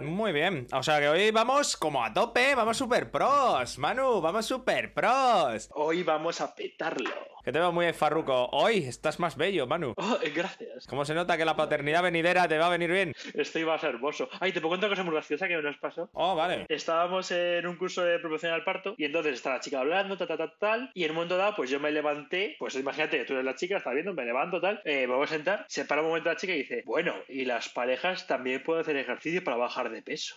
Muy bien. O sea que hoy vamos como a tope, vamos super pros, Manu, vamos super pros. Hoy vamos a petarlo. Que te veo muy farruco. Hoy estás más bello, Manu. Oh, gracias. ¿Cómo se nota que la paternidad venidera te va a venir bien? Estoy más hermoso. Ay, te puedo contar una cosa muy graciosa que nos pasó. Oh, vale. Estábamos en un curso de promoción al parto y entonces está la chica hablando, tal, tal, tal, tal. Y en un momento dado, pues yo me levanté. Pues imagínate, tú eres la chica, estás viendo, me levanto, tal. Eh, me voy a sentar. Se para un momento la chica y dice: Bueno, y las parejas también pueden hacer ejercicio para bajar de peso.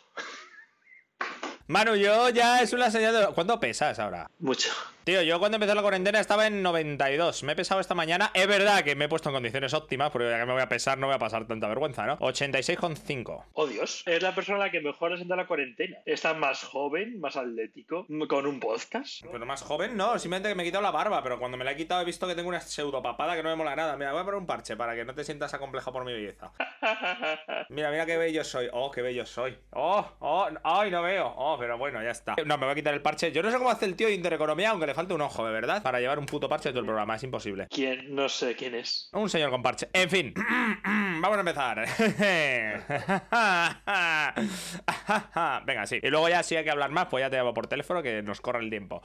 Manu, yo ya es una señal de... ¿Cuánto pesas ahora? Mucho. Tío, yo cuando empezó la cuarentena estaba en 92. Me he pesado esta mañana. Es verdad que me he puesto en condiciones óptimas, porque ya que me voy a pesar no voy a pasar tanta vergüenza, ¿no? 86,5. Oh Dios, es la persona la que mejor ha la cuarentena. Está más joven, más atlético, con un podcast. Pero más joven no, simplemente que me he quitado la barba, pero cuando me la he quitado he visto que tengo una pseudo papada que no me mola nada. Mira, voy a poner un parche para que no te sientas acomplejado por mi belleza. Mira, mira qué bello soy. Oh, qué bello soy. Oh, oh, ay, no veo. Oh, pero bueno, ya está. No, me voy a quitar el parche. Yo no sé cómo hace el tío de Intereconomía, aunque le falta un ojo, de verdad, para llevar un puto parche de todo el programa. Es imposible. ¿Quién? No sé quién es. Un señor con parche. En fin, vamos a empezar. Venga, sí. Y luego ya si hay que hablar más, pues ya te llamo por teléfono que nos corre el tiempo.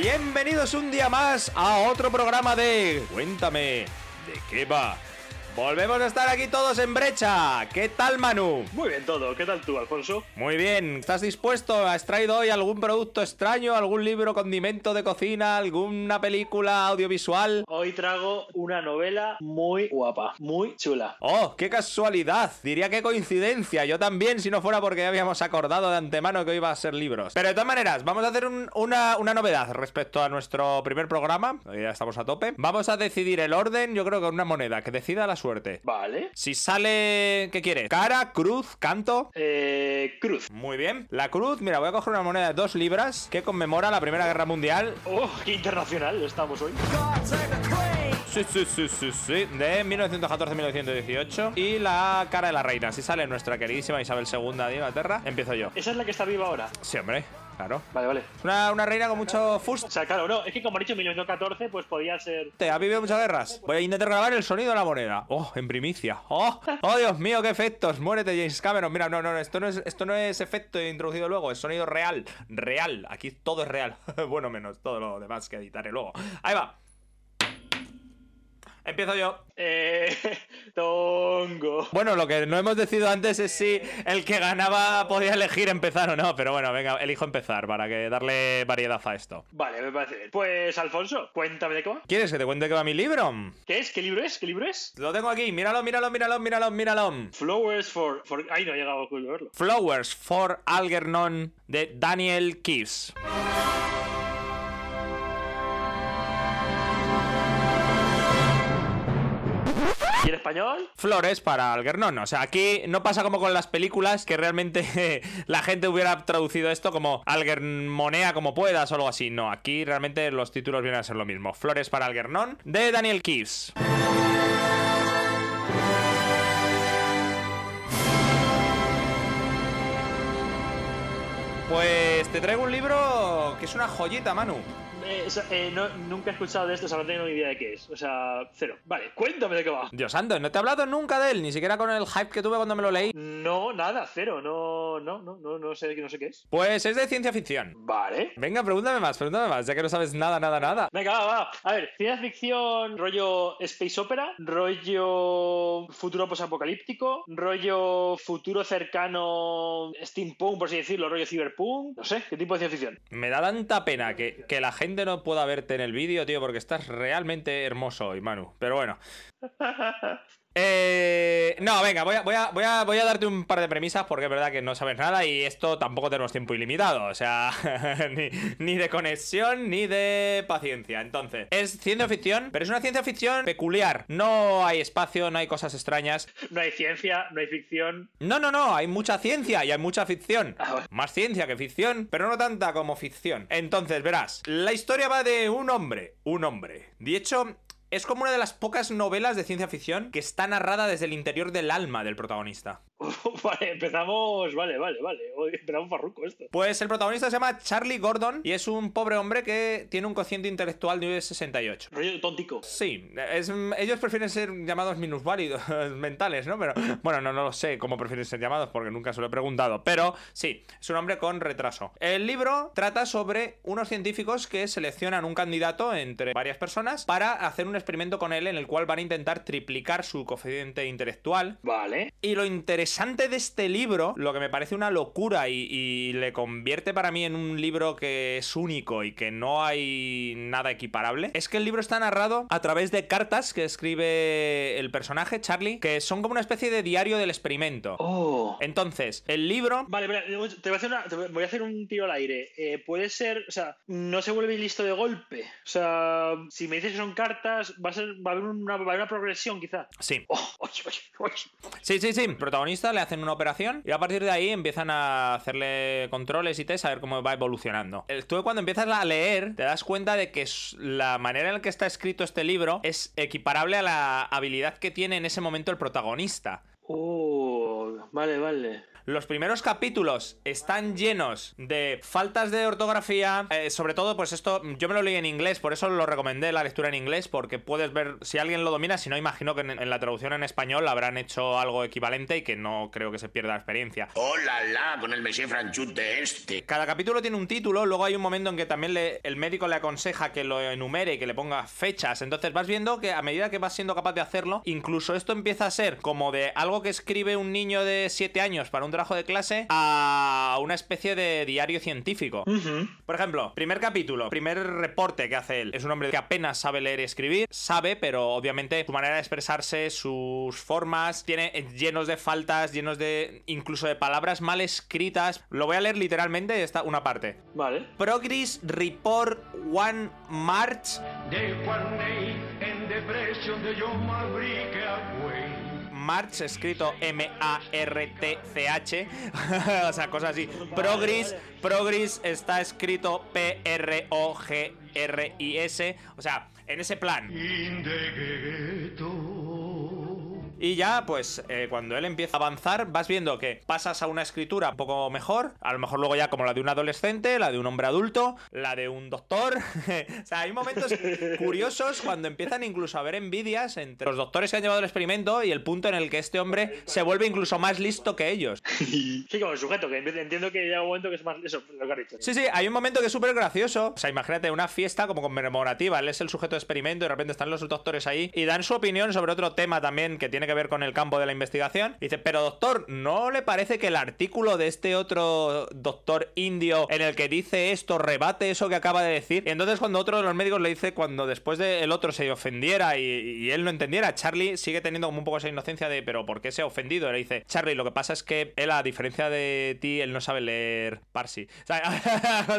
Bienvenidos un día más a otro programa de Cuéntame, ¿de qué va? Volvemos a estar aquí todos en brecha. ¿Qué tal, Manu? Muy bien todo. ¿Qué tal tú, Alfonso? Muy bien. ¿Estás dispuesto? ¿Has traído hoy algún producto extraño? ¿Algún libro, condimento de cocina? ¿Alguna película audiovisual? Hoy trago una novela muy guapa, muy chula. ¡Oh, qué casualidad! Diría qué coincidencia. Yo también, si no fuera porque ya habíamos acordado de antemano que hoy iba a ser libros. Pero de todas maneras, vamos a hacer una, una novedad respecto a nuestro primer programa. Ya estamos a tope. Vamos a decidir el orden, yo creo que una moneda que decida la suerte. Vale. Si sale... ¿Qué quieres? ¿Cara? ¿Cruz? ¿Canto? Eh... Cruz. Muy bien. La cruz, mira, voy a coger una moneda de dos libras que conmemora la Primera Guerra Mundial. ¡Oh, qué internacional estamos hoy! Sí, sí, sí, sí, sí. De 1914-1918. Y la cara de la reina. Si sale nuestra queridísima Isabel II de Inglaterra, empiezo yo. ¿Esa es la que está viva ahora? Sí, hombre. Claro. Vale, vale. Una, una reina con mucho fust. O sea, claro, no, es que como he dicho 1914, pues podía ser. ¿Te ha vivido muchas guerras? Voy a intentar grabar el sonido de la moneda. Oh, en primicia. Oh, oh Dios mío, qué efectos. Muérete, James Cameron. Mira, no, no, no, esto no es, esto no es efecto introducido luego, es sonido real. Real. Aquí todo es real. bueno, menos todo lo demás que editaré luego. Ahí va. Empiezo yo. Eh. Tongo. Bueno, lo que no hemos decidido antes es si el que ganaba podía elegir empezar o no. Pero bueno, venga, elijo empezar para que darle variedad a esto. Vale, me parece bien. Pues, Alfonso, cuéntame de qué va. ¿Quieres que te cuente qué va mi libro? ¿Qué es? ¿Qué libro es? ¿Qué libro es? Lo tengo aquí. Míralo, míralo, míralo, míralo, míralo. Flowers for. for... Ay, no he llegado a verlo. Flowers for Algernon de Daniel Keyes. Español? Flores para Algernon. O sea, aquí no pasa como con las películas que realmente la gente hubiera traducido esto como Algermonea como puedas o algo así. No, aquí realmente los títulos vienen a ser lo mismo. Flores para Algernon de Daniel Keyes. Pues te traigo un libro que es una joyita, Manu. Eh, eh, no, nunca he escuchado de esto, o sea, no tengo ni idea de qué es. O sea, cero. Vale, cuéntame de qué va. Dios santo, no te he hablado nunca de él, ni siquiera con el hype que tuve cuando me lo leí. No, nada, cero. No, no, no, no, no sé, no sé qué es. Pues es de ciencia ficción. Vale. Venga, pregúntame más, pregúntame más, ya que no sabes nada, nada, nada. Venga, va, va. A ver, ciencia ficción, rollo space opera, rollo futuro posapocalíptico, rollo futuro cercano steampunk, por así decirlo, rollo cyberpunk. No sé, ¿qué tipo de ciencia ficción? Me da tanta pena que, que la gente no pueda verte en el vídeo, tío, porque estás realmente hermoso hoy, Manu. Pero bueno. Eh, no, venga, voy a, voy, a, voy, a, voy a darte un par de premisas porque es verdad que no sabes nada y esto tampoco tenemos tiempo ilimitado. O sea, ni, ni, de conexión ni de paciencia. Entonces, es ciencia ficción, pero es una ciencia ficción peculiar. No hay espacio, no hay cosas extrañas. No hay ciencia, no hay ficción. No, no, no, hay mucha ciencia y hay mucha ficción. Ah, bueno. Más ciencia que ficción, pero no tanta como ficción. Entonces, verás, la historia va de un hombre, un hombre. De hecho, es como una de las pocas novelas de ciencia ficción que está narrada desde el interior del alma del protagonista. vale, empezamos. Vale, vale, vale. Hoy Empezamos farruco esto. Pues el protagonista se llama Charlie Gordon y es un pobre hombre que tiene un cociente intelectual de 68. Rollo tontico. Sí, es- ellos prefieren ser llamados minusválidos mentales, ¿no? Pero bueno, no, no lo sé cómo prefieren ser llamados porque nunca se lo he preguntado. Pero sí, es un hombre con retraso. El libro trata sobre unos científicos que seleccionan un candidato entre varias personas para hacer un experimento con él en el cual van a intentar triplicar su coeficiente intelectual. Vale. Y lo interesante de este libro, lo que me parece una locura y, y le convierte para mí en un libro que es único y que no hay nada equiparable, es que el libro está narrado a través de cartas que escribe el personaje, Charlie, que son como una especie de diario del experimento. Oh. Entonces, el libro... Vale, te voy a hacer, una- voy a hacer un tiro al aire. Eh, puede ser, o sea, no se vuelve listo de golpe. O sea, si me dices que son cartas, va a, ser, va a, haber, una, va a haber una progresión quizá. Sí, Oh, oye, oye, oye. sí, sí, sí. Protagonista le hacen una operación y a partir de ahí empiezan a hacerle controles y test a ver cómo va evolucionando. Tú cuando empiezas a leer te das cuenta de que la manera en la que está escrito este libro es equiparable a la habilidad que tiene en ese momento el protagonista. Oh, vale, vale. Los primeros capítulos están llenos de faltas de ortografía, eh, sobre todo pues esto yo me lo leí en inglés, por eso lo recomendé la lectura en inglés, porque puedes ver si alguien lo domina, si no imagino que en, en la traducción en español habrán hecho algo equivalente y que no creo que se pierda la experiencia. ¡Hola, la! Con el Monsieur Franchute este. Cada capítulo tiene un título, luego hay un momento en que también le- el médico le aconseja que lo enumere y que le ponga fechas. Entonces vas viendo que a medida que vas siendo capaz de hacerlo, incluso esto empieza a ser como de algo que escribe un niño de 7 años para un trabajo de clase a una especie de diario científico. Por ejemplo, primer capítulo, primer reporte que hace él. Es un hombre que apenas sabe leer y escribir, sabe, pero obviamente su manera de expresarse, sus formas, tiene llenos de faltas, llenos de incluso de palabras mal escritas. Lo voy a leer literalmente, esta una parte. Vale. Progress Report One March March escrito M-A-R-T-C-H, o sea, cosas así. Progress, Progress está escrito P-R-O-G-R-I-S, o sea, en ese plan. Y ya, pues, eh, cuando él empieza a avanzar, vas viendo que pasas a una escritura un poco mejor, a lo mejor luego ya como la de un adolescente, la de un hombre adulto, la de un doctor. o sea, hay momentos curiosos cuando empiezan incluso a haber envidias entre los doctores que han llevado el experimento y el punto en el que este hombre se vuelve incluso más listo que ellos. Sí, como el sujeto, que entiendo que llega un momento que es más eso, lo que has dicho. Sí, sí, hay un momento que es súper gracioso. O sea, imagínate una fiesta como conmemorativa. Él es el sujeto de experimento y de repente están los doctores ahí y dan su opinión sobre otro tema también que tiene que ver con el campo de la investigación. Dice, pero doctor, ¿no le parece que el artículo de este otro doctor indio en el que dice esto rebate eso que acaba de decir? Y entonces cuando otro de los médicos le dice, cuando después de el otro se ofendiera y, él no entendiera, Charlie sigue teniendo como un poco esa inocencia de, pero ¿por qué se ha ofendido? Le dice, Charlie, lo que pasa es que él, a diferencia de ti, él no sabe leer Parsi. O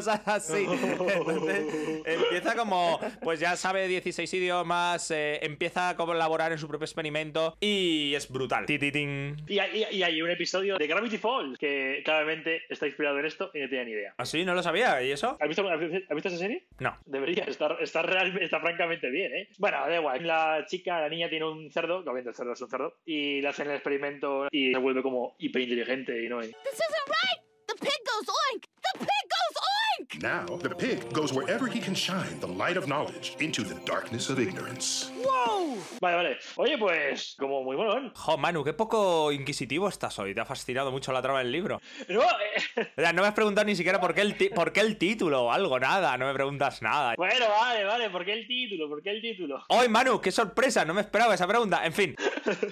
sea, así. Entonces, empieza como, pues ya sabe 16 idiomas, eh, empieza a colaborar en su propio experimento y es brutal. Y hay, y hay un episodio de Gravity Falls que claramente está inspirado en esto y no tenía ni idea. ¿Así? ¿No lo sabía? ¿Y eso? ¿Has visto, has visto esa serie? No. Debería, está, está, realmente, está francamente bien, ¿eh? Bueno, da igual. La chica, la niña tiene un cerdo, que obviamente el cerdo es un cerdo, y le hacen el experimento y se vuelve como hiperinteligente y no... This isn't right! The pig goes oink! The pig goes! Now, the pig goes wherever he can shine the light of knowledge into the darkness of ignorance. Vale, vale. Oye, pues, como muy molón. Jo, Manu, qué poco inquisitivo estás hoy. Te ha fascinado mucho la trama del libro. No, eh, O sea, no me has preguntado ni siquiera por qué el, por qué el título o algo, nada. No me preguntas nada. Bueno, vale, vale. ¿Por qué el título? ¿Por qué el título? ¡Hoy, Manu! ¡Qué sorpresa! No me esperaba esa pregunta. En fin,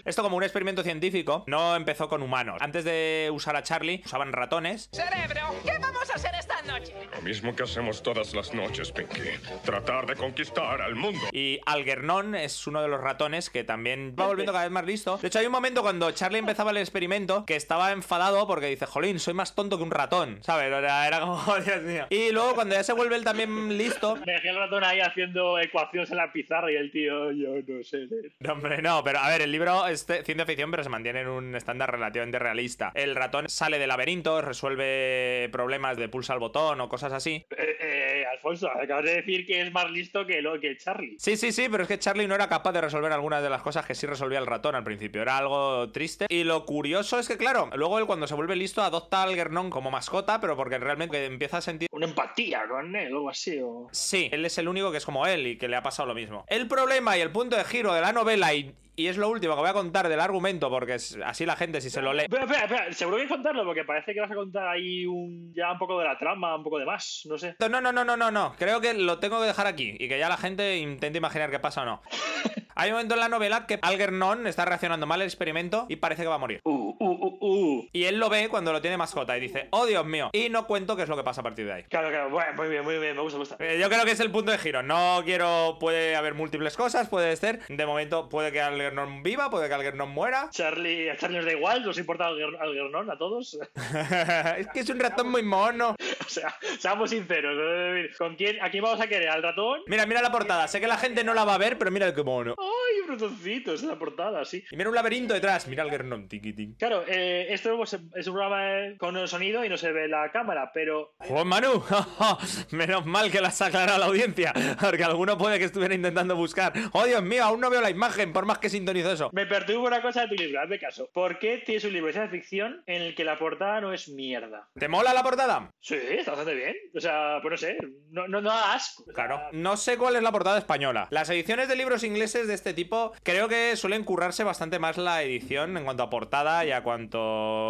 esto como un experimento científico no empezó con humanos. Antes de usar a Charlie, usaban ratones. Cerebro, ¿qué vamos a hacer esta noche? Lo mismo que hacemos todas las noches, Pinky. Tratar de conquistar al mundo. Y Algernon es uno de los ratones que también va volviendo cada vez más listo. De hecho, hay un momento cuando Charlie empezaba el experimento que estaba enfadado porque dice, jolín, soy más tonto que un ratón, ¿sabes? Era, era como, "Oh, Dios mío. Y luego cuando ya se vuelve él también listo... Me dejé el ratón ahí haciendo ecuaciones en la pizarra y el tío, yo no sé. No, hombre, no, pero a ver, el libro es ciencia ficción, pero se mantiene en un estándar relativamente realista. El ratón sale de laberintos, resuelve problemas de pulsa al botón o cosas así. Eh, eh, al Alfonso, acabas de decir que es más listo que, lo, que Charlie. Sí, sí, sí, pero es que Charlie no era capaz de resolver algunas de las cosas que sí resolvía el ratón al principio. Era algo triste. Y lo curioso es que, claro, luego él cuando se vuelve listo adopta al Algernon como mascota, pero porque realmente empieza a sentir Una empatía con él o algo así. O... Sí, él es el único que es como él y que le ha pasado lo mismo. El problema y el punto de giro de la novela, y, y es lo último que voy a contar del argumento, porque es- así la gente si se lo lee... Espera, espera, espera, seguro que contarlo porque parece que vas a contar ahí un, ya un poco de la trama, un poco de más, no sé. No, no, no, no, no, no. Creo que lo tengo que dejar aquí y que ya la gente intente imaginar qué pasa o no. Hay un momento en la novela que Algernon está reaccionando mal al experimento y parece que va a morir. Uh, uh. Y él lo ve cuando lo tiene mascota y dice, oh Dios mío. Y no cuento qué es lo que pasa a partir de ahí. Claro, claro, bueno, muy bien, muy bien, me gusta, me gusta. Eh, Yo creo que es el punto de giro. No quiero. Puede haber múltiples cosas, puede ser. De momento, puede que Algernon viva, puede que Algernon muera. Charlie, a Charlie nos da igual, nos importa Alger- Algernon a todos. es que es un ratón muy mono. o sea, seamos sinceros. ¿Con quién, ¿A quién vamos a querer? ¿Al ratón? Mira, mira la portada. Sé que la gente no la va a ver, pero mira qué mono. ¡Ay, un ratoncito! Es la portada, sí. Y mira un laberinto detrás. Mira Algernon, tiquitín. Claro, eh, esto pues, es un programa eh, con el sonido y no se ve la cámara, pero Juan Manu, menos mal que las aclara la audiencia, porque alguno puede que estuviera intentando buscar. Oh Dios mío, aún no veo la imagen, por más que sintonizo eso. me perturba una cosa de tu libro, hazme caso. ¿Por qué tienes un libro de ciencia ficción en el que la portada no es mierda? ¿Te mola la portada? Sí, está bastante bien. O sea, pues no sé, no, no, no da asco. O sea, Claro. No sé cuál es la portada española. Las ediciones de libros ingleses de este tipo creo que suelen currarse bastante más la edición en cuanto a portada y a cuanto...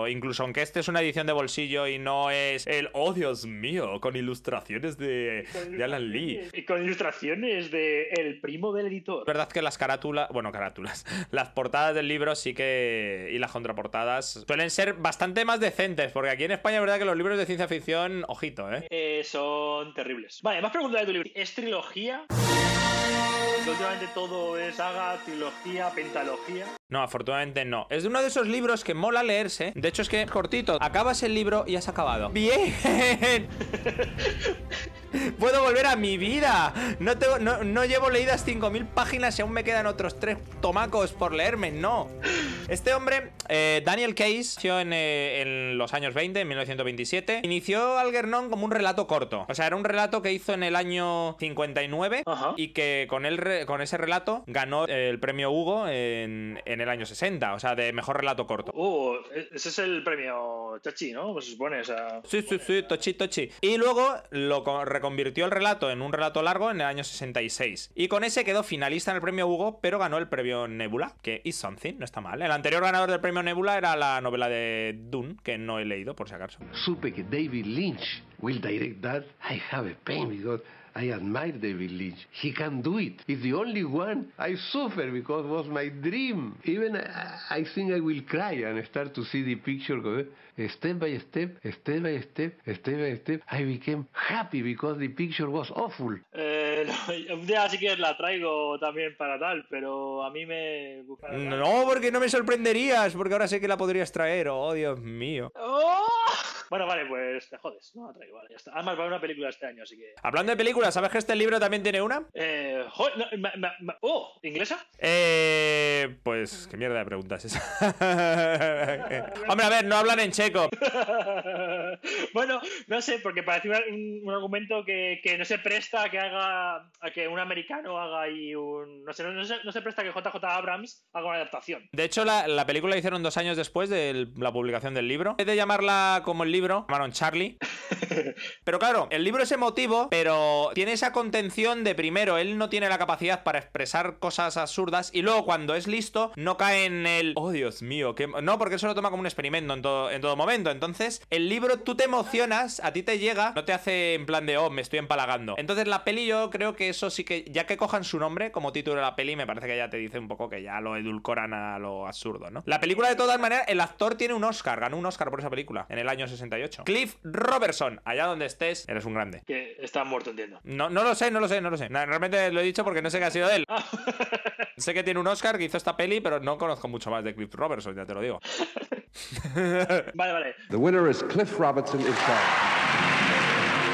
Incluso aunque este es una edición de bolsillo y no es el... Oh Dios mío, con ilustraciones de, de Alan Lee. Y con ilustraciones de el primo del editor. Es verdad que las carátulas, bueno, carátulas, las portadas del libro sí que. y las contraportadas suelen ser bastante más decentes, porque aquí en España es verdad que los libros de ciencia ficción, ojito, ¿eh? Eh, son terribles. Vale, más preguntas de tu libro. ¿Es trilogía? Que Últimamente todo es saga, trilogía, pentalogía. No, afortunadamente no. Es de uno de esos libros que mola leerse. De hecho, es que es cortito. Acabas el libro y has acabado. ¡Bien! Puedo volver a mi vida. No, tengo, no, no llevo leídas 5.000 páginas y aún me quedan otros tres tomacos por leerme. No. Este hombre, eh, Daniel Case, nació en, eh, en los años 20, en 1927. Inició Algernon como un relato corto. O sea, era un relato que hizo en el año 59 Ajá. y que con, el con ese relato ganó el premio Hugo en, en el año 60. O sea, de mejor relato corto. Uh, ese es el premio Chachi, ¿no? Pues se supone, o sea. Sí, sí, sí, tochi, tochi. Y luego lo reconvirtió el relato en un relato largo en el año 66. Y con ese quedó finalista en el premio Hugo, pero ganó el premio Nebula, que is something, no está mal. El anterior ganador del premio Nebula era la novela de Dune, que no he leído, por si acaso. Supe que David Lynch will direct that. I have a pain because I admire David Lynch. He can do it. It's the only one I suffer because it was my dream. Even I, I think I will cry and start to see the picture. go- Step by step, step by step, step by step, I became happy because the picture was awful. Eh, no, un día si quieres la traigo también para tal, pero a mí me. No, porque no me sorprenderías, porque ahora sé que la podrías traer. Oh, Dios mío. ¡Oh! Bueno, vale, pues te jodes, no la traigo, vale, ya está. Además, va a haber una película este año, así que. Hablando de películas, ¿sabes que este libro también tiene una? Eh, joder, no, ma- ma- ma- ¡Oh! ¿Inglesa? Eh. Pues, ¿qué mierda de preguntas es esa? Hombre, a ver, no hablan en checo. bueno, no sé, porque parece un, un argumento que, que no se presta a que haga a que un americano haga ahí un. No sé, no, no se, no se presta a que JJ Abrams haga una adaptación. De hecho, la, la película la hicieron dos años después de la publicación del libro. En vez de llamarla como el libro, llamaron Charlie. Pero claro, el libro es emotivo, pero tiene esa contención de primero, él no tiene la capacidad para expresar cosas absurdas y luego cuando es listo no cae en el... Oh, Dios mío, que... No, porque eso lo toma como un experimento en todo, en todo momento. Entonces, el libro tú te emocionas, a ti te llega, no te hace en plan de, oh, me estoy empalagando. Entonces, la peli yo creo que eso sí que, ya que cojan su nombre como título de la peli, me parece que ya te dice un poco que ya lo edulcoran a lo absurdo, ¿no? La película, de todas maneras, el actor tiene un Oscar, ganó un Oscar por esa película en el año 68. Cliff Robertson, allá donde estés, eres un grande. Que está muerto, entiendo. No, no lo sé, no lo sé, no lo sé. Na- Realmente lo he dicho porque no sé qué ha sido de él. Ah, Sé que tiene un Oscar que hizo esta peli, pero no conozco mucho más de Cliff Robertson, ya te lo digo. vale, vale. The winner is Cliff Robertson.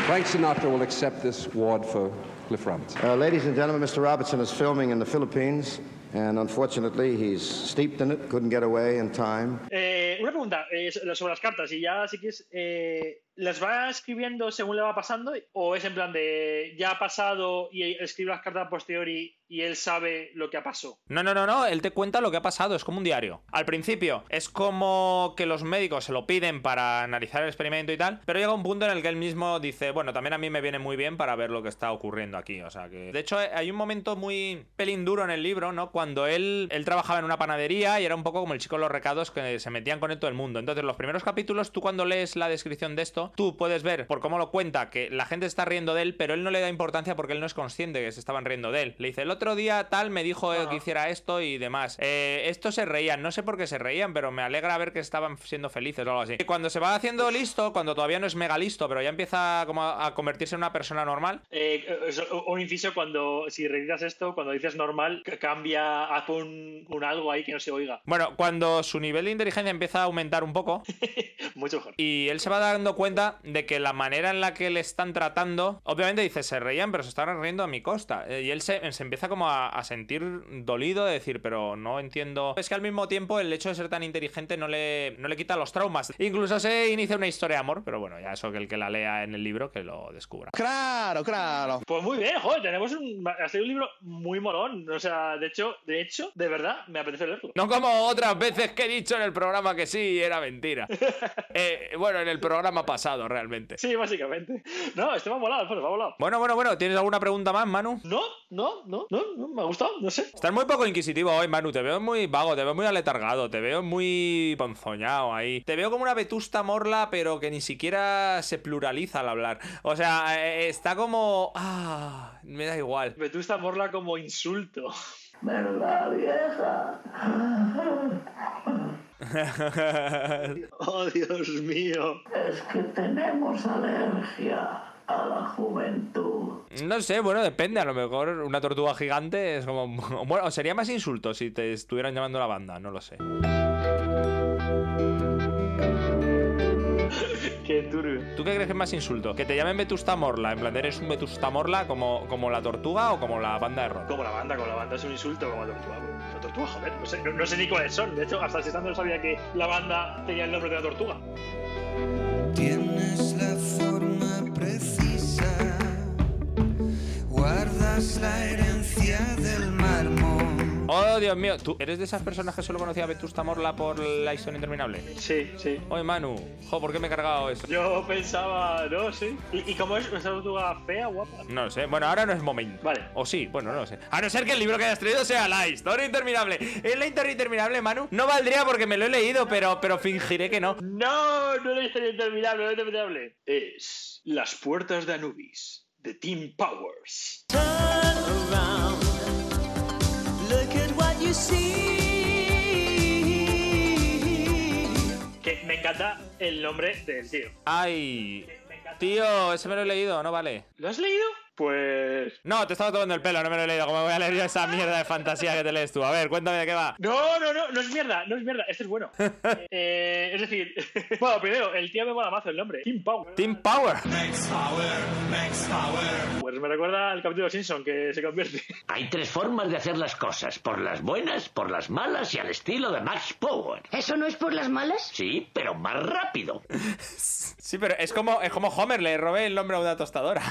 Frank Sinatra will accept this award for Cliff Robertson. Uh, ladies and gentlemen, Mr. Robertson is filming in the Philippines, and unfortunately, he's steeped in it, couldn't get away in time. Eh, una pregunta eh, sobre las cartas, y ya si quieres. eh, las va escribiendo según le va pasando o es en plan de ya ha pasado y escribe las cartas posteriori y él sabe lo que ha pasado? No, no, no, no, él te cuenta lo que ha pasado, es como un diario. Al principio es como que los médicos se lo piden para analizar el experimento y tal, pero llega un punto en el que él mismo dice, bueno, también a mí me viene muy bien para ver lo que está ocurriendo aquí, o sea que... De hecho, hay un momento muy pelín duro en el libro, ¿no? Cuando él, él trabajaba en una panadería y era un poco como el chico de los recados que se metían con él todo el mundo. Entonces, los primeros capítulos, tú cuando lees la descripción de esto, tú puedes ver por cómo lo cuenta que la gente está riendo de él, pero él no le da importancia porque él no es consciente que se estaban riendo de él. Le dice, el otro día tal me dijo eh, que hiciera esto y demás. Eh, estos se reían, no sé por qué se reían, pero me alegra ver que estaban siendo felices o algo así. Y cuando se va haciendo listo, cuando todavía no es mega listo, pero ya empieza como a, convertirse en una persona normal, Eh, un inciso cuando, si reeditas esto, cuando dices normal, cambia, haz un, un algo ahí que no se oiga. Bueno, cuando su nivel de inteligencia empieza a aumentar un poco Mucho mejor. y él se va dando cuenta de que la manera en la que le están tratando, obviamente dice, se reían, pero se estaban riendo a mi costa. Eh, Y él se, se empieza como a, a sentir dolido de decir, pero no entiendo. Es que al mismo tiempo el hecho de ser tan inteligente no le, no le quita los traumas. Incluso se inicia una historia de amor, pero bueno, ya eso que el que la lea en el libro que lo descubra. Claro, claro. Pues muy bien, joder, tenemos un, ha sido un libro muy molón. O sea, de hecho, de hecho, de verdad, me apetece leerlo. No como otras veces que he dicho en el programa que sí, era mentira. Eh, bueno, en el programa pasado, realmente. Sí, básicamente. No, este me ha molado, Alfonso, me ha molado. Bueno, bueno, bueno, ¿tienes alguna pregunta más, Manu? No, no, no, no, no, me ha gustado, no sé. Estás muy poco inquisitivo hoy, Manu. Te veo muy vago, te veo muy aletargado, te veo muy ponzoñado ahí. Te veo como una vetusta morla, pero que ni siquiera se pluraliza al hablar. O sea, eh, está como. Ah, me da igual. Vetusta Morla como insulto. ¿Verdad, vieja? Oh, Dios mío. Es que tenemos alergia a la juventud. No sé, bueno, depende. A lo mejor una tortuga gigante es como. Bueno, sería más insulto si te estuvieran llamando la banda, no lo sé. Qué turbio. ¿Tú qué crees que es más insulto? ¿Que te llamen Vetusta Morla? En plan, ¿eres un Vetusta Morla como, como la tortuga o como la banda de rock? Como la banda, como la banda es un insulto, como la tortuga. La tortuga, joder, no sé, no, no sé ni cuáles son. De hecho, hasta el no sabía que la banda tenía el nombre de la tortuga. Tienes la forma precisa, guardas la herencia del mármol. Oh, Dios mío, ¿tú eres de esas personas que solo conocía a Vetusta Morla por la historia interminable? Sí, sí. Oye, Manu, jo, ¿por qué me he cargado eso? Yo pensaba, no, sí. ¿Y, y cómo es una tortuga fea, guapa? No lo sé. Bueno, ahora no es momento. Vale. O sí, bueno, no lo sé. A no ser que el libro que hayas traído sea La historia interminable. ¿Es la historia interminable, Manu? No valdría porque me lo he leído, pero, pero fingiré que no. No, no es la historia interminable, no es interminable. Es Las puertas de Anubis, de Team Powers. You see. Que me encanta el nombre del tío. Ay. Tío, ese me lo he leído, no vale. ¿Lo has leído? Pues. No, te estaba tomando el pelo, no me lo he leído. Como voy a leer yo esa mierda de fantasía que te lees tú? A ver, cuéntame de qué va. No, no, no, no es mierda, no es mierda, este es bueno. Eh, es decir, bueno, primero, el tío me mola mazo el nombre. Team Power. Team Power. Pues me recuerda al capítulo de Simpson que se convierte. Hay tres formas de hacer las cosas: por las buenas, por las malas y al estilo de Max Power. ¿Eso no es por las malas? Sí, pero más rápido. Sí, pero es como, es como Homer, le robé el nombre a una tostadora.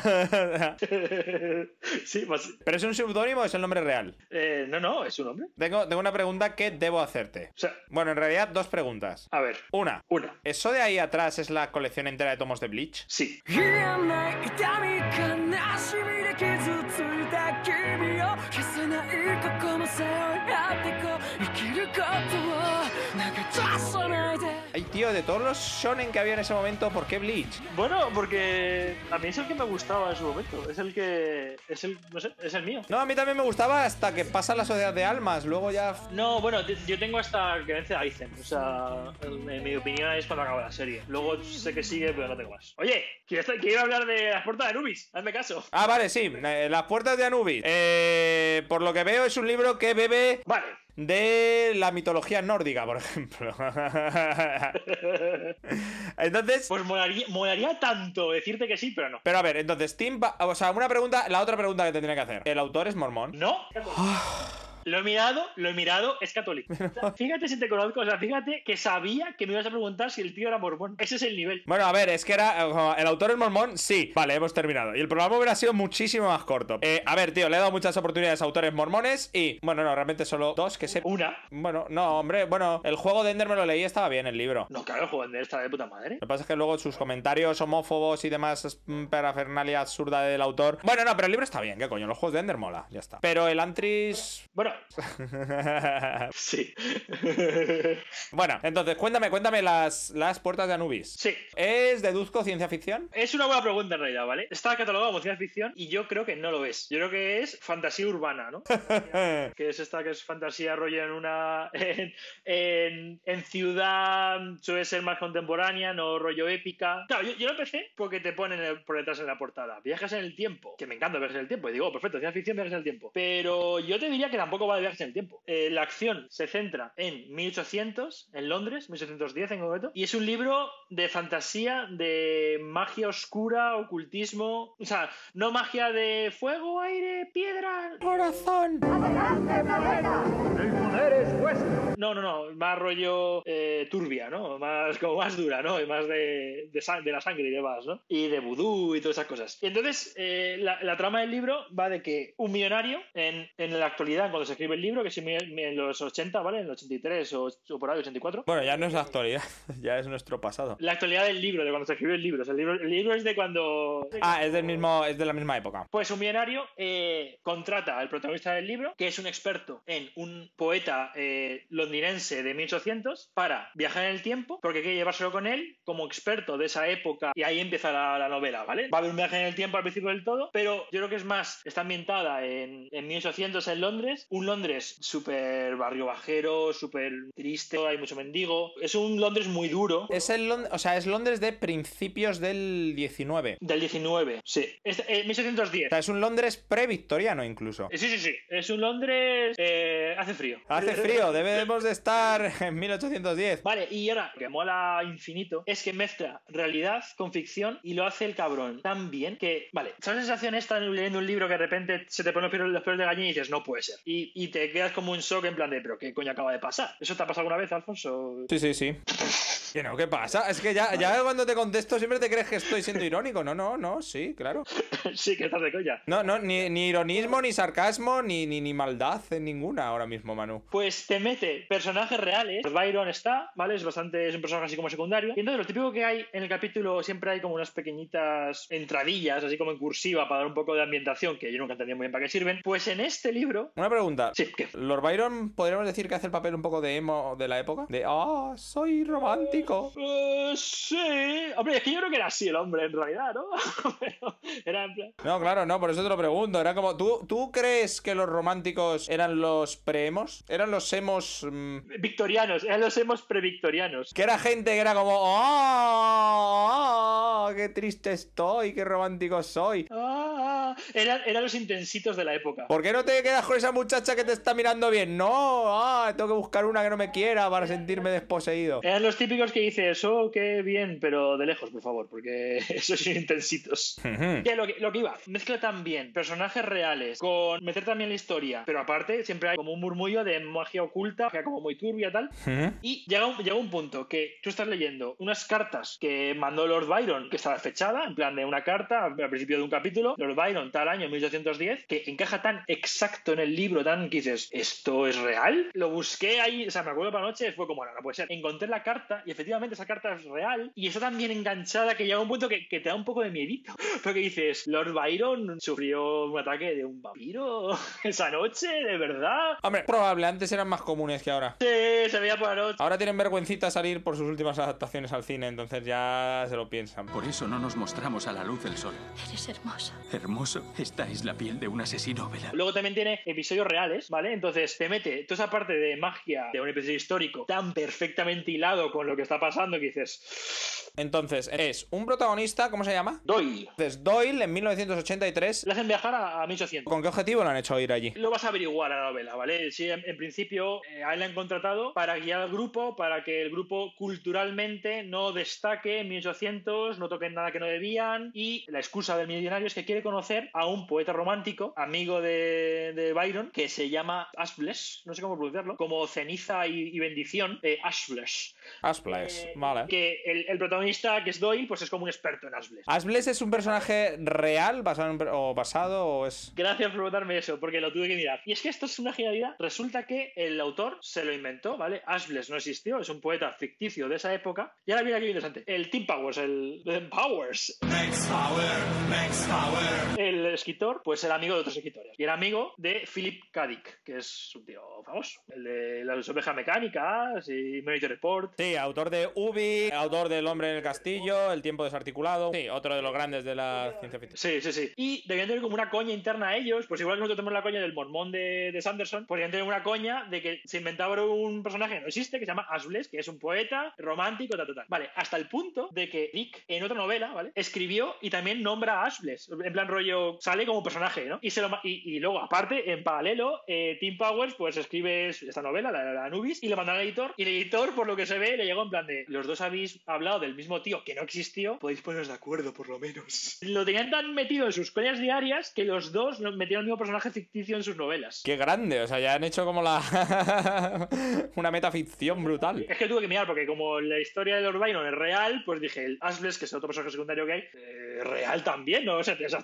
sí, pues. ¿Pero es un seudónimo o es el nombre real? Eh, no, no, es un nombre. Tengo, tengo una pregunta que debo hacerte. O sea, Bueno, en realidad, dos preguntas. a ver, Una. una. ¿Eso de ahí atrás es la colección entera de tomos de Bleach? Sí. Ay, tío, de todos los shonen que había en ese momento, ¿por qué Bleach? Bueno, porque a mí es el que me gustaba en su momento. Es el que. Es el, no sé, es el mío. No, a mí también me gustaba hasta que pasa la sociedad de almas. Luego ya. No, bueno, yo tengo hasta que vence Aizen. O sea, en mi opinión es cuando acaba la serie. Luego sé que sigue, pero no tengo más. Oye, quiero hablar de las puertas de Anubis. Hazme caso. Ah, vale, sí. Eh, las puertas de Anubis. Eh, por lo que veo, es un libro que bebe. Vale de la mitología nórdica, por ejemplo. entonces. Pues molaría, molaría tanto decirte que sí, pero no. Pero a ver, entonces, Tim. O sea, una pregunta. La otra pregunta que tendría que hacer. ¿El autor es mormón? ¿No? Lo he mirado, lo he mirado, es católico. O sea, fíjate si te conozco, o sea, fíjate que sabía que me ibas a preguntar si el tío era mormón. Ese es el nivel. Bueno, a ver, es que era. eh, El autor es mormón, sí. Vale, hemos terminado. Y el programa hubiera sido muchísimo más corto. Eh, a ver, tío, le he dado muchas oportunidades a autores mormones y. Bueno, no, realmente solo dos que sé. Una. Bueno, no, hombre, bueno, el juego de Ender me lo leí, estaba bien el libro. No, claro, el juego de está de puta madre. Lo que pasa es que luego sus comentarios homófobos y demás mm, parafernalia absurda del autor. Bueno, no, pero el libro está bien, ¿qué coño? Los juegos de Ender mola, ya está. Pero el Antris. Bueno. sí. bueno, entonces, cuéntame, cuéntame las, las puertas de Anubis. Sí. ¿Es deduzco ciencia ficción? Es una buena pregunta en realidad, ¿vale? Está catalogado como ciencia ficción y yo creo que no lo es. Yo creo que es fantasía urbana, ¿no? que es esta que es fantasía rollo en una. en, en, en ciudad, suele ser más contemporánea, no rollo épica. Claro, yo, yo lo empecé porque te ponen el- por detrás en la portada. Viajes en el tiempo, que me encanta viajes en el tiempo. Y digo, oh, perfecto, ciencia ficción, viajes en el tiempo. Pero yo te diría que tampoco va de viajes en el tiempo. Eh, la acción se centra en 1800, en Londres, 1810 en concreto, y es un libro de fantasía, de magia oscura, ocultismo. O sea, no magia de fuego, aire, piedra. Corazón. El poder es vuestro. No, no, no, más rollo eh, turbia, ¿no? Más, como más dura, ¿no? Y más de, de, de la sangre y demás, ¿no? Y de vudú y todas esas cosas. Y entonces, eh, la, la trama del libro va de que un millonario, en, en la actualidad, cuando se escribe el libro, que es en, en los 80, ¿vale? En el 83 o, o por ahí, 84. Bueno, ya no es la actualidad, ya es nuestro pasado. La actualidad del libro, de cuando se escribió el libro. O sea, el libro, el libro es de cuando... Ah, es del mismo, es de la misma época. Pues un millonario eh, contrata al protagonista del libro, que es un experto en un poeta eh, londinense de 1800, para viajar en el tiempo, porque quiere llevárselo con él como experto de esa época, y ahí empieza la, la novela, ¿vale? Va a haber un viaje en el tiempo al principio del todo, pero yo creo que es más, está ambientada en, en 1800 en Londres, un Londres súper barrio bajero, súper triste, hay mucho mendigo, es un Londres muy duro. Es el Lond- o sea, es Londres de principios del 19. Del 19, sí. Es, eh, 1810. O sea, es un Londres pre-victoriano incluso. Sí, sí, sí. Es un Londres. eh, hace frío. Hace frío, debemos de estar en 1810. Vale, y ahora, que mola infinito, es que mezcla realidad con ficción y lo hace el cabrón tan bien que, vale, ¿sabes la sensación esta leyendo un libro que de repente se te ponen los pelos, los pelos de gallina y dices, no puede ser? Y, y te quedas como un shock en plan de, pero ¿qué coño acaba de pasar? ¿Eso te ha pasado alguna vez, Alfonso? Sí, sí, sí. Que no, ¿qué pasa? Es que ya, ya cuando te contesto siempre te crees que estoy siendo irónico. No, no, no, sí, claro. sí, que estás de coña. No, no, ni, ni ironismo, ni sarcasmo, ni, ni, ni maldad en ninguna ahora mismo, Manu. Pues te mete personajes reales. Byron está, ¿vale? Es bastante, es un personaje así como secundario. Y entonces lo típico que hay en el capítulo siempre hay como unas pequeñitas entradillas, así como en cursiva, para dar un poco de ambientación, que yo nunca entendí muy bien para qué sirven. Pues en este libro. Una pregunta. Sí, ¿qué? Lord Byron, ¿podríamos decir que hace el papel un poco de emo de la época? De, ah, soy romántico. Eh, sí. Hombre, es que yo creo que era así el hombre en realidad, ¿no? Pero era en plan. No, claro, no, por eso te lo pregunto. Era como, ¿tú, ¿tú crees que los románticos eran los pre-emos? ¿Eran los emos... mm, Victorianos, eran los hemos previctorianos. que era gente que era como, ¡ah! ¡Qué triste estoy! ¡Qué romántico soy! Eran, eran los intensitos de la época. ¿Por qué no te quedas con esa muchacha que te está mirando bien? No, ah, tengo que buscar una que no me quiera para sentirme desposeído. Eran los típicos que dices, oh, qué bien, pero de lejos, por favor, porque esos son intensitos. Ya, lo, que, lo que iba, mezcla también personajes reales con meter también la historia, pero aparte siempre hay como un murmullo de magia oculta, magia como muy turbia tal. Y llega un, llega un punto que tú estás leyendo unas cartas que mandó Lord Byron, que estaba fechada, en plan de una carta al principio de un capítulo, Lord Byron tal año 1810, que encaja tan exacto en el libro, tan que dices, ¿esto es real? Lo busqué ahí, o sea, me acuerdo para la noche, fue como, no, no puede ser. Encontré la carta y efectivamente esa carta es real y está tan bien enganchada que llega un punto que, que te da un poco de miedito. Porque dices, Lord Byron sufrió un ataque de un vampiro esa noche, ¿de verdad? Hombre, probable, antes eran más comunes que ahora. Sí, se veía por la noche. Ahora tienen vergüencita salir por sus últimas adaptaciones al cine, entonces ya se lo piensan. Por eso no nos mostramos a la luz del sol. Eres hermoso. Esta es la piel de un asesino vela. Luego también tiene episodios reales, ¿vale? Entonces te mete toda esa parte de magia de un episodio histórico tan perfectamente hilado con lo que está pasando que dices. Entonces, es un protagonista, ¿cómo se llama? Doyle. Entonces, Doyle en 1983. Le hacen viajar a, a 1800. ¿Con qué objetivo lo han hecho ir allí? Lo vas a averiguar a la novela, ¿vale? Sí, en, en principio, eh, a él le han contratado para guiar al grupo, para que el grupo culturalmente no destaque en 1800, no toquen nada que no debían. Y la excusa del millonario es que quiere conocer a un poeta romántico, amigo de, de Byron, que se llama Ashbless, no sé cómo pronunciarlo, como ceniza y, y bendición, eh, Ashbless. Asbles, vale. Que el, el protagonista, que es Doyle, pues es como un experto en Ashbless. ¿Asbles es un personaje real, basado en- o basado, o es...? Gracias por preguntarme eso, porque lo tuve que mirar. Y es que esto es una genialidad. Resulta que el autor se lo inventó, ¿vale? Ashbless no existió, es un poeta ficticio de esa época. Y ahora mira qué interesante. El Tim Powers, el, el Powers. El escritor, pues era amigo de otros escritores. Y era amigo de Philip K. Dick, que es un tío famoso. El de las ovejas mecánicas y Minority Report. Sí, autor de Ubi, autor del Hombre en el Castillo, El Tiempo Desarticulado. Sí, otro de los grandes de la ciencia ficción. Sí, sí, sí. Y debían tener como una coña interna a ellos, pues igual que nosotros tenemos la coña del mormón de, de Sanderson, podrían tener una coña de que se inventaban un personaje que no existe, que se llama Ashbless, que es un poeta romántico, tal, tal, tal. Vale, hasta el punto de que Dick, en otra novela, ¿vale? Escribió y también nombra a Ashbless. En plan rollo, sale como personaje, ¿no? Y, se lo, ma- y, y luego, aparte, en paralelo, eh, Tim Powers, pues escribe esta novela, la, la Anubis, y le mandan al editor. Y el editor, por lo que se ve, le llegó en plan de, los dos habéis hablado del mismo tío que no existió, podéis poneros de acuerdo, por lo menos. Lo tenían tan metido en sus coñas diarias que los dos metieron el mismo personaje ficticio en sus novelas. Qué grande, o sea, ya han hecho como la... una metaficción brutal. Es que tuve que mirar, porque como la historia de Lord Byron es real, pues dije, el Ashbless, que es otro personaje secundario que hay, eh, real también, ¿no? O sea, te hace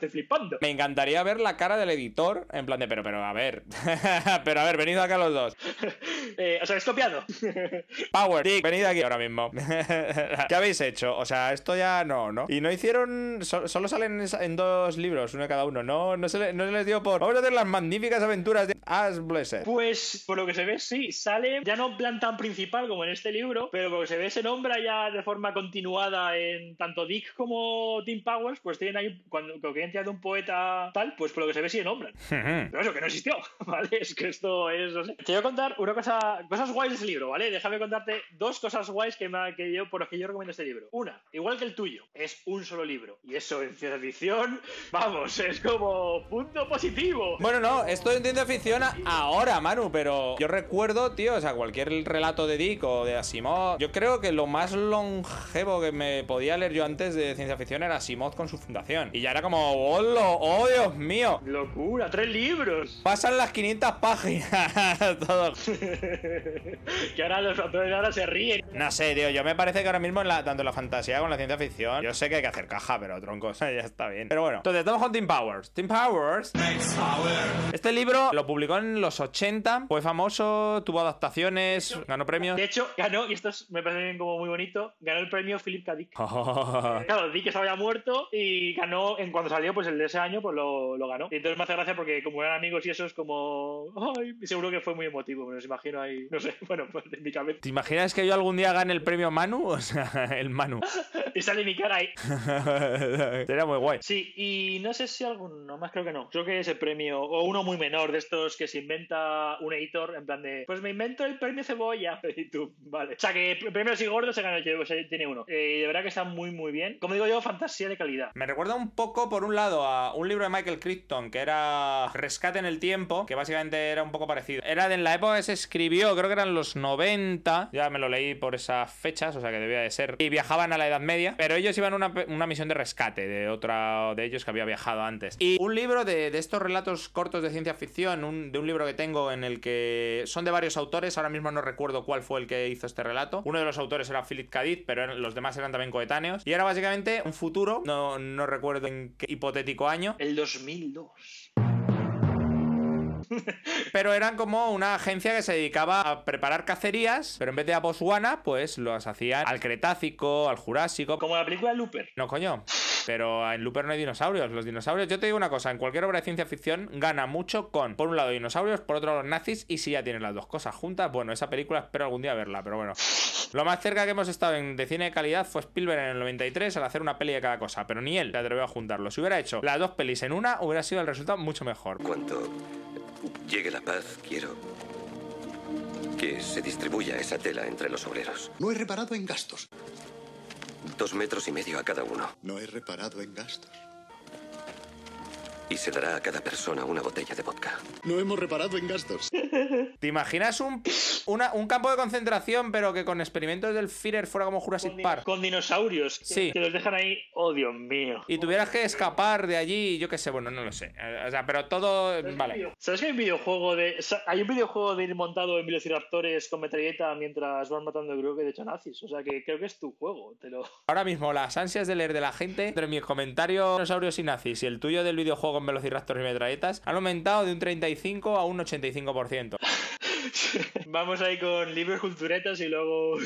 Me encantaría ver la cara del editor, en plan de, pero, pero, a ver, pero a ver, venid acá los dos. Eh, o sea, es copiado. Power, Dick, venid aquí ahora mismo. ¿Qué habéis hecho? O sea, esto ya no, ¿no? Y no hicieron, so- solo salen en dos libros, uno de cada uno, ¿no? No se, le- no se les dio por, vamos a hacer las magníficas aventuras de Ash Blessed. Pues, por lo que se ve, sí, sale ya no en plan tan principal como en este libro, pero por lo que se ve, se nombra ya de forma continuada en tanto Dick como Tim Powers, pues tienen ahí, cuando, cuando de un poeta tal, pues por lo que se ve, sí nombran. Pero eso, que no existió, ¿vale? Es que esto es, no sé. Te voy a contar una cosa, cosas guays de ese libro, ¿vale? Déjame contarte dos cosas guays que, me, que yo, por las que yo recomiendo este libro. Una, igual que el tuyo, es un solo libro. Y eso en ciencia ficción, vamos, es como punto positivo. Bueno, no, esto en ciencia ficción ahora, Manu, pero yo recuerdo, tío, o sea, cualquier relato de Dick o de Asimov, yo creo que lo más longevo que me podía leer yo antes de ciencia ficción era Asimov con su fundación. Y ya era como, ¡oh, oh Dios mío! Locura, tres libros. Pasan las 500 páginas, todo. que ahora los autores ahora se ríen. No sé, tío, yo me parece que ahora mismo en la, tanto en la fantasía como en la ciencia ficción, yo sé que hay que hacer caja, pero troncos, ya está bien. Pero bueno, entonces estamos con Tim Powers. Tim Powers. Este libro lo publicó en los 80, fue famoso, tuvo adaptaciones, ganó premios. De hecho, ganó, y esto es- me parece como muy bonito, ganó el premio Philip K. Dick. Claro, Dick estaba ya muerto y ganó, en cuando salió, pues el de ese año, pues lo, lo ganó. Y entonces me hace gracia porque como eran amigos y eso es como... Ay, seguro que fue muy emotivo, me los imagino ahí, no sé, bueno, pues en mi cabeza. ¿Te imaginas que yo algún día gane el premio Manu? O sea, el Manu. Y sale mi cara ahí. Sería muy guay. Sí, y no sé si alguno más, creo que no. Creo que ese premio, o uno muy menor de estos que se inventa un editor, en plan de, pues me invento el premio cebolla. Y tú, vale. O sea, que el premio así gordo se gana el que o sea, tiene uno. Eh, y de verdad que está muy, muy bien. Como digo yo, fantasía de calidad. Me recuerda un poco, por un lado, a un libro de Michael Crichton que era Rescate en el Tiempo, que básicamente era un poco parecido. Era de en la época que se escribió, creo que eran los 90, ya me lo leí por esas fechas, o sea que debía de ser. Y viajaban a la Edad Media, pero ellos iban a una, una misión de rescate de otra de ellos que había viajado antes. Y un libro de, de estos relatos cortos de ciencia ficción, de un libro que tengo en el que son de varios autores, ahora mismo no recuerdo cuál fue el que hizo este relato. Uno de los autores era Philip K. Dick, pero los demás eran también coetáneos. Y era básicamente un futuro, no, no recuerdo en qué hipotético año, El 2002. pero eran como una agencia que se dedicaba a preparar cacerías, pero en vez de a Botswana, pues los hacían al Cretácico, al Jurásico. Como la película de Looper. No, coño. Pero en Looper no hay dinosaurios. Los dinosaurios, yo te digo una cosa, en cualquier obra de ciencia ficción gana mucho con, por un lado, dinosaurios, por otro, los nazis, y si ya tienes las dos cosas juntas, bueno, esa película espero algún día verla, pero bueno. Lo más cerca que hemos estado en, de cine de calidad fue Spielberg en el 93 al hacer una peli de cada cosa, pero ni él se atrevió a juntarlo. Si hubiera hecho las dos pelis en una, hubiera sido el resultado mucho mejor. Cuando llegue la paz, quiero que se distribuya esa tela entre los obreros. No he reparado en gastos. Dos metros y medio a cada uno. No he reparado en gastos. Y se dará a cada persona una botella de vodka. No hemos reparado en gastos. ¿Te imaginas un, una- un campo de concentración, pero que con experimentos del Führer fuera como Jurassic Park? Con dinosaurios. que- Sí. Que los dejan ahí. Oh, Dios mío. Y tuvieras que escapar de allí, yo qué sé, bueno, no lo sé. O sea, pero todo. Vale. ¿Sabes que hay un videojuego de. o sea, hay un videojuego de ir montado en velociraptores con metralleta mientras van matando, creo que de hecho nazis? O sea que creo que es tu juego. Te lo. Ahora mismo las ansias de leer de la gente entre mis comentarios dinosaurios y nazis y el tuyo del videojuego con velociraptors y metralletas han aumentado de un 35 a un 85%. Vamos ahí con libros culturetas y luego.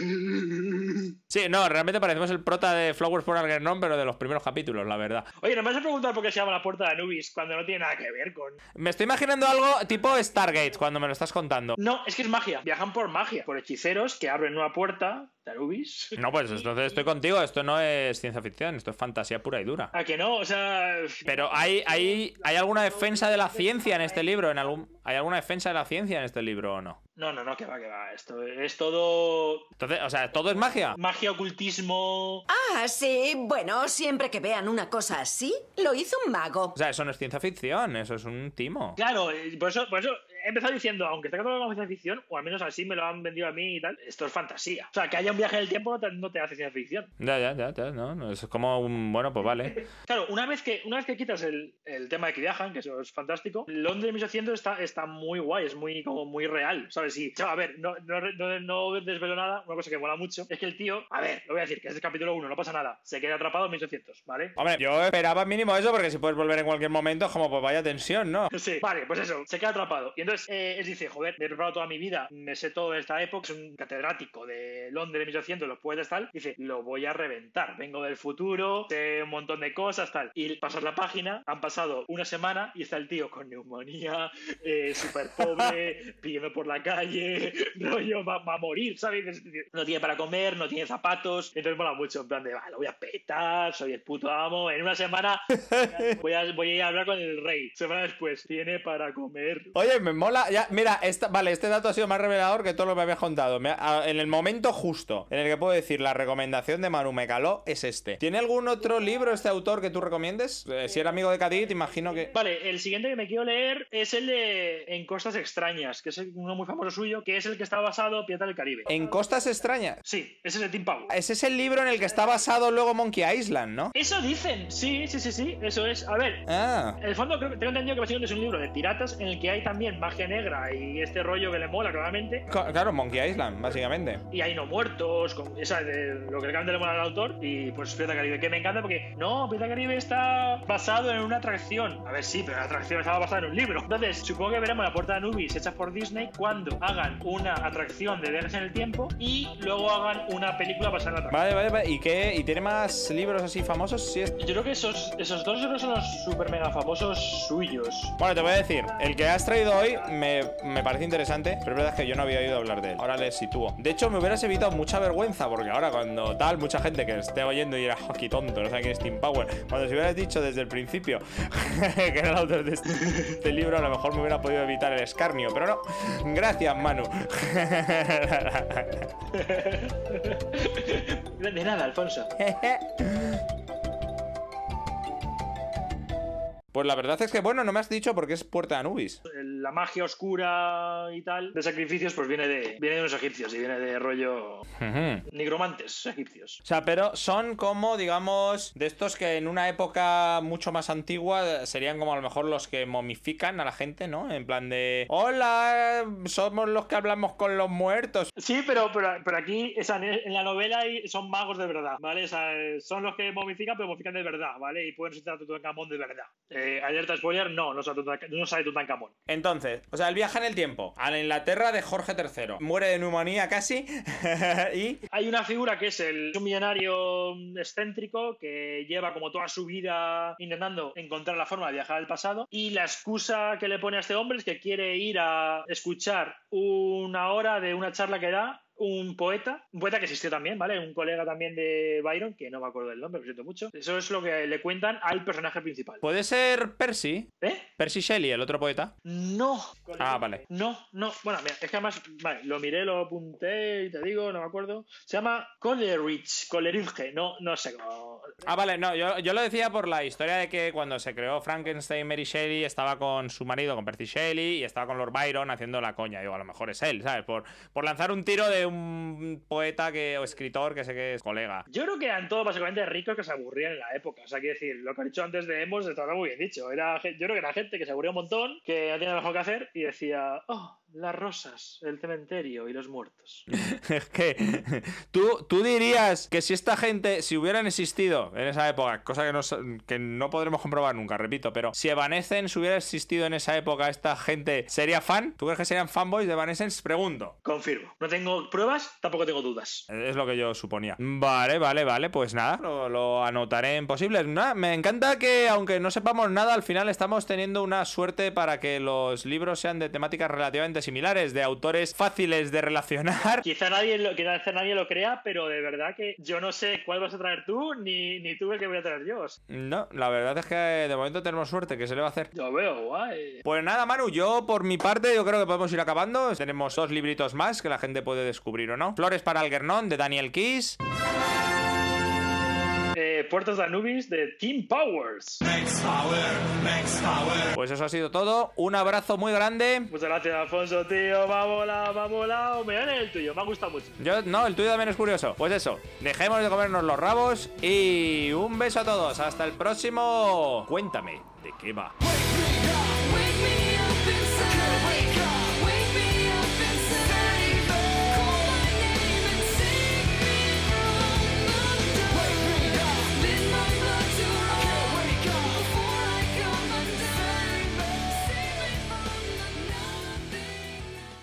Sí, no, realmente parecemos el prota de Flowers for Algernon, pero de los primeros capítulos, la verdad. Oye, no me vas a preguntar por qué se llama la puerta de Anubis cuando no tiene nada que ver con. Me estoy imaginando algo tipo Stargate cuando me lo estás contando. No, es que es magia. Viajan por magia, por hechiceros que abren una puerta de Anubis. No, pues entonces estoy contigo, esto no es ciencia ficción, esto es fantasía pura y dura. ¿A que no? O sea. Pero hay, hay, ¿hay alguna defensa de la ciencia en este libro? ¿En algún, ¿Hay alguna defensa de la ciencia en este libro o no? No, no, no, que va, que va. Esto es todo. Entonces, o sea, ¿todo es magia? Magia, ocultismo. Ah, sí. Bueno, siempre que vean una cosa así, lo hizo un mago. O sea, eso no es ciencia ficción, eso es un timo. Claro, eh, por eso, por eso he empezado diciendo, aunque está catalogado como ciencia ficción, o al menos así me lo han vendido a mí y tal, esto es fantasía. O sea, que haya un viaje en el tiempo no te, no te hace ciencia ficción. Ya, ya, ya, ya, no, no, es como un... Bueno, pues vale. Claro, una vez que, una vez que quitas el, el tema de que viajan, que eso es fantástico, Londres 1800 está, está muy guay, es muy, como muy real, ¿sabes? Y, a ver, no, no, no, no desvelo nada, una cosa que mola mucho, es que el tío, a ver, lo voy a decir, que es el capítulo 1, no pasa nada, se queda atrapado en 1800, ¿vale? Hombre, yo esperaba mínimo eso porque si puedes volver en cualquier momento, como pues vaya tensión, ¿no? Sí, vale, pues eso, se queda atrapado. Y entonces eh, él dice, joder, me he preparado toda mi vida, me sé todo de esta época, es un catedrático de Londres 1800, los poetas tal, dice, lo voy a reventar, vengo del futuro, sé un montón de cosas tal. Y pasas la página, han pasado una semana y está el tío con neumonía, eh, súper pobre, pidiendo por la calle, rollo, va, va a morir, ¿sabes? No tiene para comer, no tiene zapatos, entonces mola mucho, en plan de, lo voy a petar, soy el puto amo, en una semana voy a, voy a ir a hablar con el rey. Semana después, tiene para comer. Oye, me mola. Ya, mira, esta, vale, este dato ha sido más revelador que todo lo que me habías contado. Me a- en el momento justo en el que puedo decir la recomendación de Manu me caló es este. ¿Tiene algún otro libro este autor que tú recomiendes? Eh, si era amigo de Cadit, imagino que. Vale, el siguiente que me quiero leer es el de En Costas Extrañas, que es uno muy famoso suyo, que es el que está basado Pirata del Caribe. En Costas Extrañas. Sí, ese es el Tim Powell. Ese es el libro en el que está basado luego Monkey Island, ¿no? Eso dicen, sí, sí, sí, sí, eso es. A ver, Ah. en el fondo creo tengo entendido que básicamente es un libro de piratas en el que hay también magia negra y este rollo que le mola claramente. Co- Claro, Monkey Island, básicamente. Y hay no muertos, con, esa de lo que realmente le mola al autor. Y pues Pirata del Caribe, que me encanta porque no, Pirata del Caribe está basado en una atracción. A ver, sí, pero la atracción estaba basada en un libro. Entonces, supongo que veremos la puerta de Anubis hecha por Disney cuando hagan una atracción de viajes en el tiempo y luego hagan una película basada en la atracción. Vale, vale, vale. ¿Y qué? ¿Y tiene más libros así famosos? Sí, es... Yo creo que esos, esos dos libros son los super mega famosos suyos. Bueno, te voy a decir, el que has traído hoy me, me parece interesante, pero es verdad que yo no había oído hablar de él. Ahora le sitúo. De hecho, me hubieras evitado mucha vergüenza, porque ahora cuando tal, mucha gente que esté oyendo y dirá, "Oh, qué tonto, no sabe quién es Tim Power. Cuando se hubieras dicho desde el principio que era el autor de este, este libro, a lo mejor me hubiera podido evitar el escarnio, pero no. Gracias, Manu. De nada, Alfonso. Pues la verdad es que, bueno, no me has dicho por qué es Puerta de Anubis. La magia oscura y tal de sacrificios, pues viene de, viene de los egipcios y viene de rollo Ujú. nigromantes egipcios. O sea, pero son como, digamos, de estos que en una época mucho más antigua serían como a lo mejor los que momifican a la gente, ¿no? En plan de, hola, somos los que hablamos con los muertos. Sí, pero, pero, pero aquí, en la novela son magos de verdad, ¿vale? O sea, son los que momifican, pero momifican de verdad, ¿vale? Y pueden ser a Tutankamón de verdad. Eh, alerta spoiler, no, no sale no sale Tutankamón. Entonces, o sea, el viaje en el tiempo a la Inglaterra de Jorge III. Muere de neumonía casi y... Hay una figura que es el, un millonario excéntrico que lleva como toda su vida intentando encontrar la forma de viajar al pasado y la excusa que le pone a este hombre es que quiere ir a escuchar una hora de una charla que da un poeta, un poeta que existió también, ¿vale? Un colega también de Byron, que no me acuerdo del nombre, lo siento mucho. Eso es lo que le cuentan al personaje principal. ¿Puede ser Percy? ¿Eh? Percy Shelley, el otro poeta. No. Ah, vale. No, no. Bueno, mira, es que además, vale, lo miré, lo apunté y te digo, no me acuerdo. Se llama Coleridge, Coleridge, no, no sé cómo. Ah, vale, no, yo, yo lo decía por la historia de que cuando se creó Frankenstein, Mary Shelley estaba con su marido, con Percy Shelley, y estaba con Lord Byron haciendo la coña. Digo, a lo mejor es él, ¿sabes? Por, por lanzar un tiro de un poeta que, o escritor que sé que es colega. Yo creo que eran todos básicamente ricos que se aburrían en la época. O sea, quiero decir, lo que he dicho antes de Emos estaba muy bien dicho. Era, yo creo que era gente que se aburría un montón, que no tenía mejor que hacer y decía, oh, las rosas, el cementerio y los muertos. Es que tú, tú dirías que si esta gente, si hubieran existido en esa época, cosa que no, que no podremos comprobar nunca, repito, pero si Evanescence hubiera existido en esa época, esta gente sería fan, ¿tú crees que serían fanboys de Evanescence? Pregunto. Confirmo. No tengo pruebas, tampoco tengo dudas. Es lo que yo suponía. Vale, vale, vale, pues nada, lo, lo anotaré en posibles. Nada, me encanta que, aunque no sepamos nada, al final estamos teniendo una suerte para que los libros sean de temáticas relativamente similares, de autores fáciles de relacionar. Quizá nadie lo, quizá nadie lo crea, pero de verdad que yo no sé cuál vas a traer tú, ni, ni tú el que voy a traer yo. No, la verdad es que de momento tenemos suerte, ¿qué se le va a hacer? Yo veo, guay. Pues nada, Manu, yo por mi parte yo creo que podemos ir acabando. Tenemos dos libritos más que la gente puede descubrir o no. Flores para Algernon de Daniel Kiss. Eh, Puertos de Anubis de Team Powers. Pues eso ha sido todo. Un abrazo muy grande. Muchas gracias, Alfonso, tío. Ha volado, me ha volado. Me gana el tuyo, me ha gustado mucho. Yo, no, el tuyo también es curioso. Pues eso, dejemos de comernos los rabos y un beso a todos. Hasta el próximo. Cuéntame de qué va.